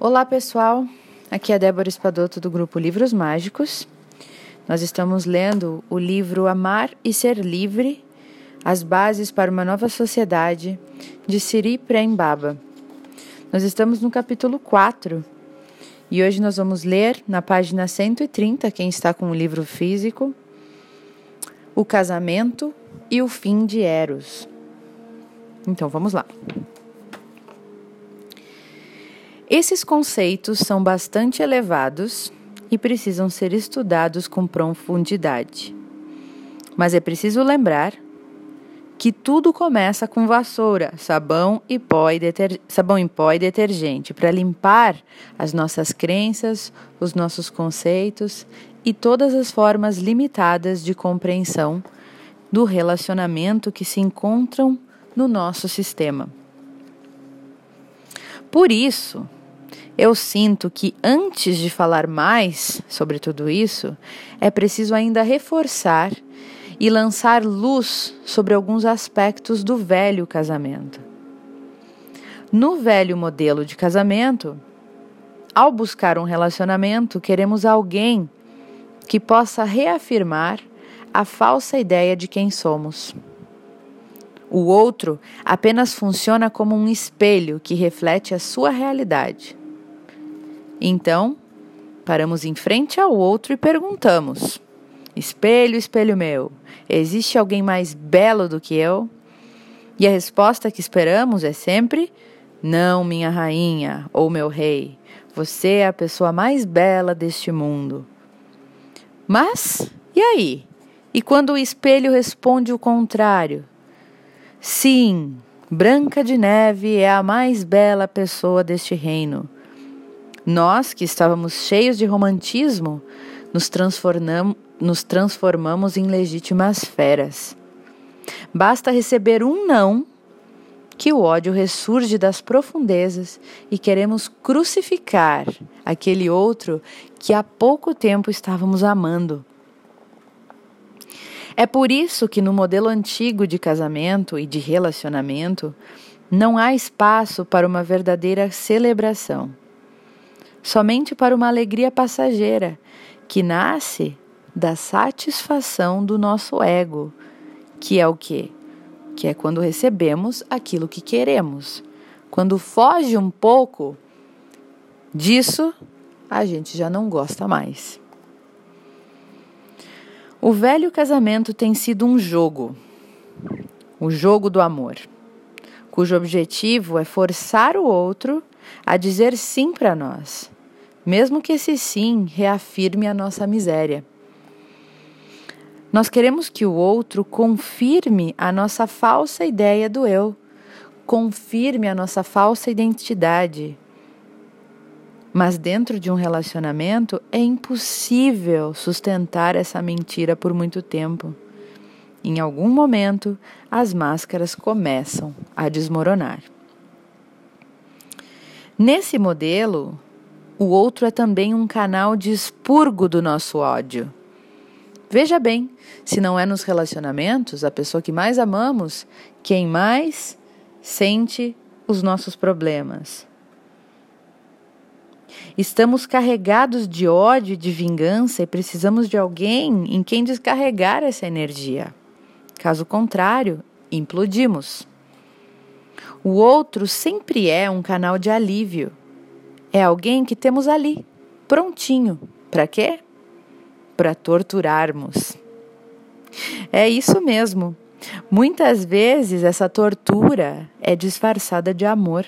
Olá, pessoal. Aqui é Débora Espadoto do grupo Livros Mágicos. Nós estamos lendo o livro Amar e Ser Livre: As Bases para uma Nova Sociedade, de Siri Prembaba. Nós estamos no capítulo 4 e hoje nós vamos ler na página 130, quem está com o livro físico, o casamento e o fim de Eros. Então vamos lá. Esses conceitos são bastante elevados e precisam ser estudados com profundidade. Mas é preciso lembrar que tudo começa com vassoura, sabão e pó e, deter... sabão em pó e detergente para limpar as nossas crenças, os nossos conceitos e todas as formas limitadas de compreensão do relacionamento que se encontram no nosso sistema. Por isso, eu sinto que antes de falar mais sobre tudo isso, é preciso ainda reforçar e lançar luz sobre alguns aspectos do velho casamento. No velho modelo de casamento, ao buscar um relacionamento, queremos alguém que possa reafirmar a falsa ideia de quem somos. O outro apenas funciona como um espelho que reflete a sua realidade. Então, paramos em frente ao outro e perguntamos: Espelho, espelho meu, existe alguém mais belo do que eu? E a resposta que esperamos é sempre: Não, minha rainha ou meu rei, você é a pessoa mais bela deste mundo. Mas, e aí? E quando o espelho responde o contrário? Sim, Branca de Neve é a mais bela pessoa deste reino. Nós, que estávamos cheios de romantismo, nos, transformamos, nos transformamos em legítimas feras. Basta receber um não que o ódio ressurge das profundezas e queremos crucificar aquele outro que há pouco tempo estávamos amando. É por isso que no modelo antigo de casamento e de relacionamento não há espaço para uma verdadeira celebração somente para uma alegria passageira que nasce da satisfação do nosso ego, que é o quê? Que é quando recebemos aquilo que queremos. Quando foge um pouco disso, a gente já não gosta mais. O velho casamento tem sido um jogo, o jogo do amor, cujo objetivo é forçar o outro a dizer sim para nós mesmo que esse sim reafirme a nossa miséria. Nós queremos que o outro confirme a nossa falsa ideia do eu, confirme a nossa falsa identidade. Mas dentro de um relacionamento é impossível sustentar essa mentira por muito tempo. Em algum momento, as máscaras começam a desmoronar. Nesse modelo, o outro é também um canal de expurgo do nosso ódio. Veja bem, se não é nos relacionamentos, a pessoa que mais amamos, quem mais sente os nossos problemas. Estamos carregados de ódio e de vingança e precisamos de alguém em quem descarregar essa energia. Caso contrário, implodimos. O outro sempre é um canal de alívio é alguém que temos ali, prontinho. Para quê? Para torturarmos. É isso mesmo. Muitas vezes essa tortura é disfarçada de amor.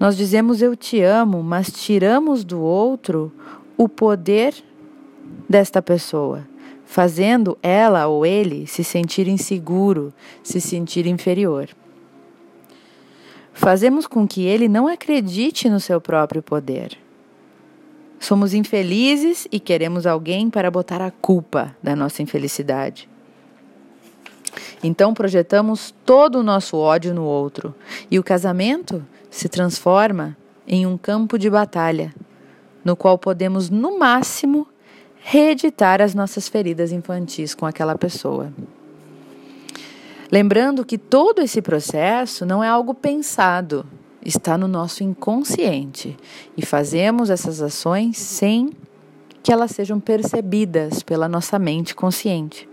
Nós dizemos eu te amo, mas tiramos do outro o poder desta pessoa, fazendo ela ou ele se sentir inseguro, se sentir inferior. Fazemos com que ele não acredite no seu próprio poder. Somos infelizes e queremos alguém para botar a culpa da nossa infelicidade. Então projetamos todo o nosso ódio no outro e o casamento se transforma em um campo de batalha, no qual podemos, no máximo, reeditar as nossas feridas infantis com aquela pessoa. Lembrando que todo esse processo não é algo pensado, está no nosso inconsciente e fazemos essas ações sem que elas sejam percebidas pela nossa mente consciente.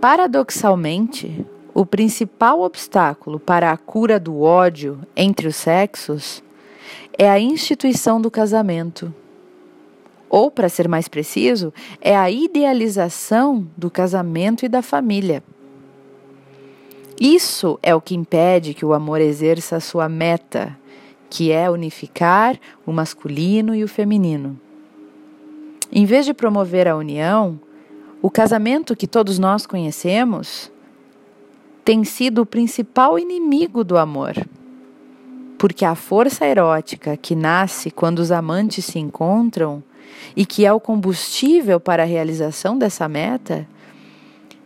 Paradoxalmente, o principal obstáculo para a cura do ódio entre os sexos é a instituição do casamento. Ou, para ser mais preciso, é a idealização do casamento e da família. Isso é o que impede que o amor exerça a sua meta, que é unificar o masculino e o feminino. Em vez de promover a união, o casamento que todos nós conhecemos tem sido o principal inimigo do amor. Porque a força erótica que nasce quando os amantes se encontram e que é o combustível para a realização dessa meta,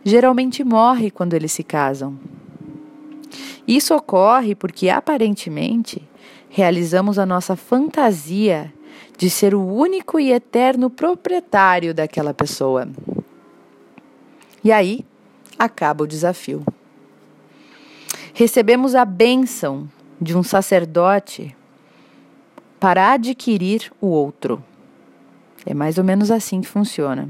geralmente morre quando eles se casam. Isso ocorre porque, aparentemente, realizamos a nossa fantasia de ser o único e eterno proprietário daquela pessoa. E aí acaba o desafio. Recebemos a bênção de um sacerdote para adquirir o outro. É mais ou menos assim que funciona.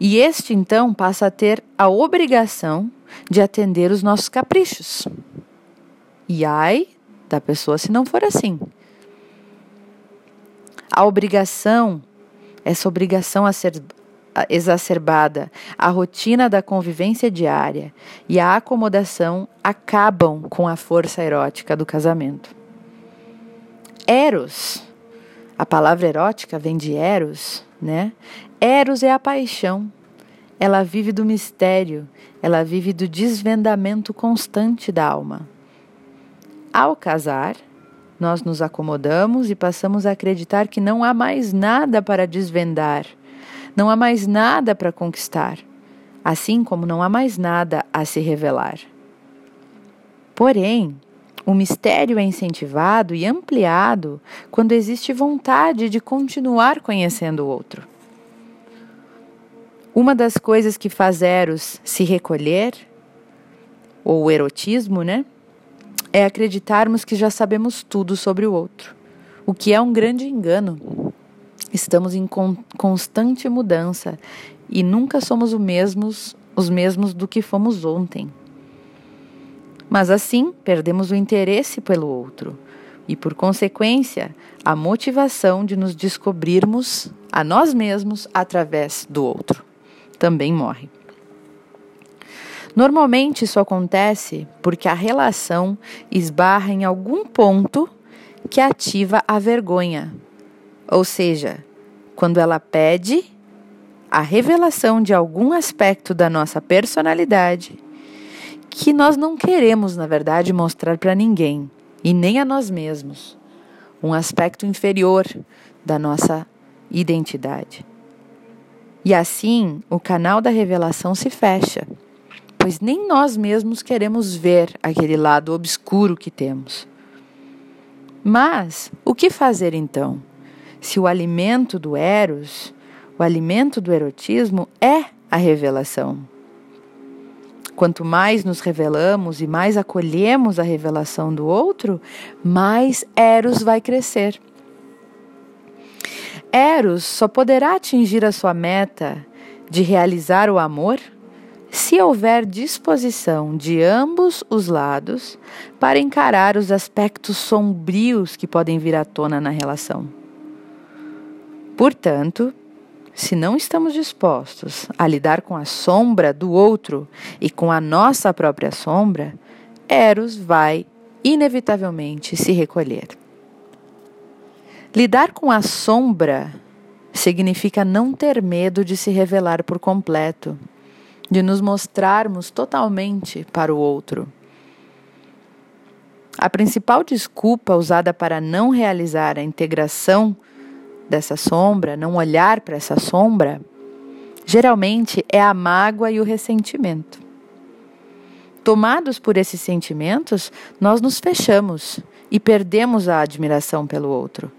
E este então passa a ter a obrigação de atender os nossos caprichos. E ai da pessoa se não for assim. A obrigação, essa obrigação a ser exacerbada, a rotina da convivência diária e a acomodação acabam com a força erótica do casamento. Eros, a palavra erótica vem de Eros, né? Eros é a paixão. Ela vive do mistério, ela vive do desvendamento constante da alma. Ao casar, nós nos acomodamos e passamos a acreditar que não há mais nada para desvendar, não há mais nada para conquistar, assim como não há mais nada a se revelar. Porém, o mistério é incentivado e ampliado quando existe vontade de continuar conhecendo o outro. Uma das coisas que faz Eros se recolher, ou erotismo, né? É acreditarmos que já sabemos tudo sobre o outro, o que é um grande engano. Estamos em constante mudança e nunca somos os mesmos, os mesmos do que fomos ontem. Mas assim, perdemos o interesse pelo outro. E, por consequência, a motivação de nos descobrirmos a nós mesmos através do outro. Também morre. Normalmente isso acontece porque a relação esbarra em algum ponto que ativa a vergonha, ou seja, quando ela pede a revelação de algum aspecto da nossa personalidade que nós não queremos, na verdade, mostrar para ninguém e nem a nós mesmos, um aspecto inferior da nossa identidade. E assim, o canal da revelação se fecha, pois nem nós mesmos queremos ver aquele lado obscuro que temos. Mas o que fazer então? Se o alimento do Eros, o alimento do erotismo é a revelação. Quanto mais nos revelamos e mais acolhemos a revelação do outro, mais Eros vai crescer. Eros só poderá atingir a sua meta de realizar o amor se houver disposição de ambos os lados para encarar os aspectos sombrios que podem vir à tona na relação. Portanto, se não estamos dispostos a lidar com a sombra do outro e com a nossa própria sombra, Eros vai inevitavelmente se recolher. Lidar com a sombra significa não ter medo de se revelar por completo, de nos mostrarmos totalmente para o outro. A principal desculpa usada para não realizar a integração dessa sombra, não olhar para essa sombra, geralmente é a mágoa e o ressentimento. Tomados por esses sentimentos, nós nos fechamos e perdemos a admiração pelo outro.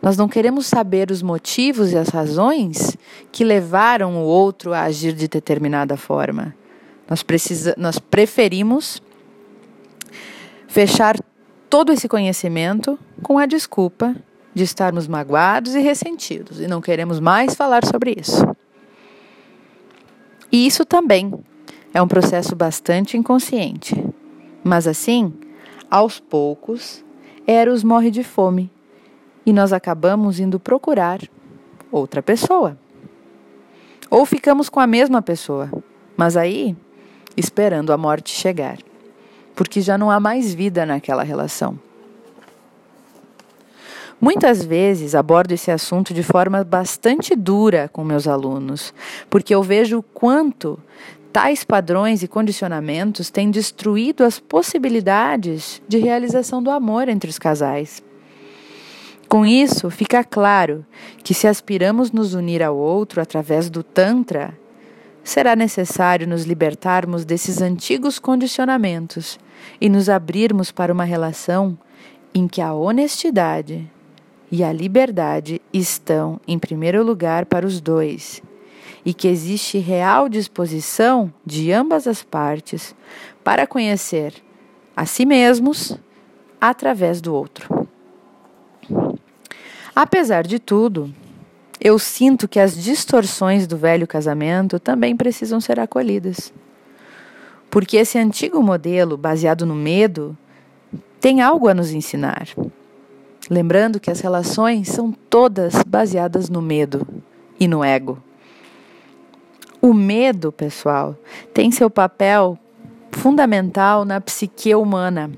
Nós não queremos saber os motivos e as razões que levaram o outro a agir de determinada forma. Nós, precisa, nós preferimos fechar todo esse conhecimento com a desculpa de estarmos magoados e ressentidos e não queremos mais falar sobre isso. E isso também é um processo bastante inconsciente. Mas assim, aos poucos, Eros morre de fome e nós acabamos indo procurar outra pessoa. Ou ficamos com a mesma pessoa, mas aí esperando a morte chegar, porque já não há mais vida naquela relação. Muitas vezes abordo esse assunto de forma bastante dura com meus alunos, porque eu vejo o quanto tais padrões e condicionamentos têm destruído as possibilidades de realização do amor entre os casais. Com isso, fica claro que se aspiramos nos unir ao outro através do Tantra, será necessário nos libertarmos desses antigos condicionamentos e nos abrirmos para uma relação em que a honestidade, e a liberdade estão em primeiro lugar para os dois, e que existe real disposição de ambas as partes para conhecer a si mesmos através do outro. Apesar de tudo, eu sinto que as distorções do velho casamento também precisam ser acolhidas. Porque esse antigo modelo, baseado no medo, tem algo a nos ensinar. Lembrando que as relações são todas baseadas no medo e no ego. O medo, pessoal, tem seu papel fundamental na psique humana.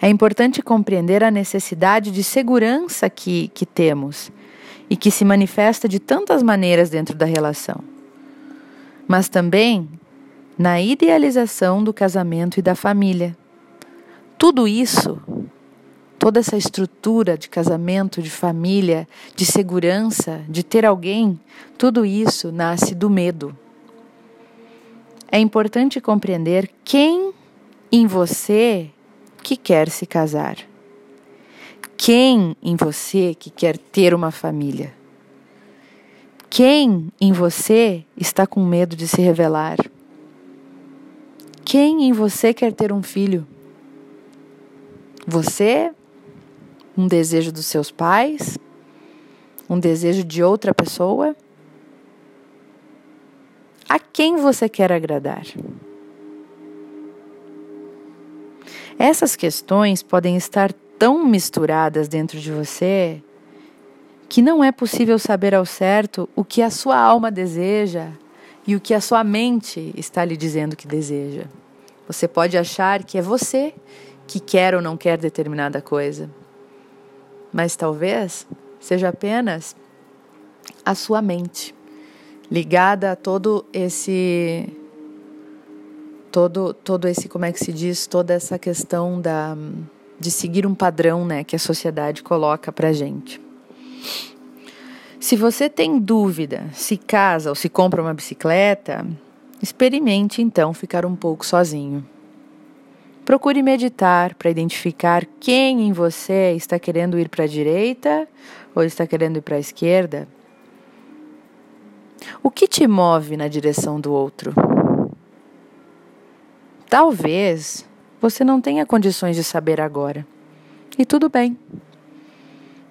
É importante compreender a necessidade de segurança que, que temos e que se manifesta de tantas maneiras dentro da relação, mas também na idealização do casamento e da família. Tudo isso toda essa estrutura de casamento, de família, de segurança, de ter alguém, tudo isso nasce do medo. É importante compreender quem em você que quer se casar. Quem em você que quer ter uma família? Quem em você está com medo de se revelar? Quem em você quer ter um filho? Você um desejo dos seus pais? Um desejo de outra pessoa? A quem você quer agradar? Essas questões podem estar tão misturadas dentro de você que não é possível saber ao certo o que a sua alma deseja e o que a sua mente está lhe dizendo que deseja. Você pode achar que é você que quer ou não quer determinada coisa mas talvez seja apenas a sua mente ligada a todo esse todo todo esse como é que se diz? Toda essa questão da de seguir um padrão né que a sociedade coloca para gente. Se você tem dúvida se casa ou se compra uma bicicleta experimente então ficar um pouco sozinho Procure meditar para identificar quem em você está querendo ir para a direita ou está querendo ir para a esquerda. O que te move na direção do outro? Talvez você não tenha condições de saber agora. E tudo bem.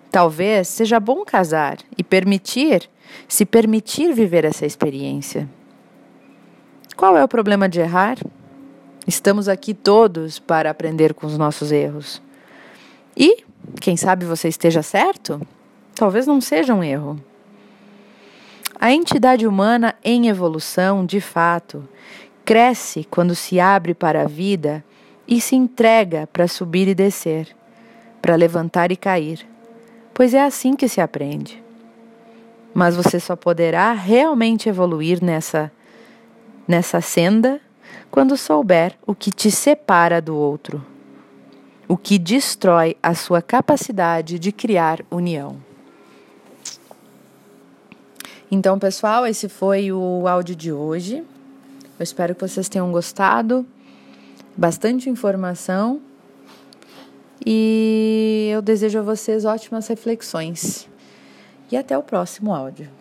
Talvez seja bom casar e permitir, se permitir viver essa experiência. Qual é o problema de errar? Estamos aqui todos para aprender com os nossos erros. E, quem sabe você esteja certo? Talvez não seja um erro. A entidade humana em evolução, de fato, cresce quando se abre para a vida e se entrega para subir e descer, para levantar e cair, pois é assim que se aprende. Mas você só poderá realmente evoluir nessa nessa senda quando souber o que te separa do outro, o que destrói a sua capacidade de criar união. Então, pessoal, esse foi o áudio de hoje. Eu espero que vocês tenham gostado. Bastante informação. E eu desejo a vocês ótimas reflexões. E até o próximo áudio.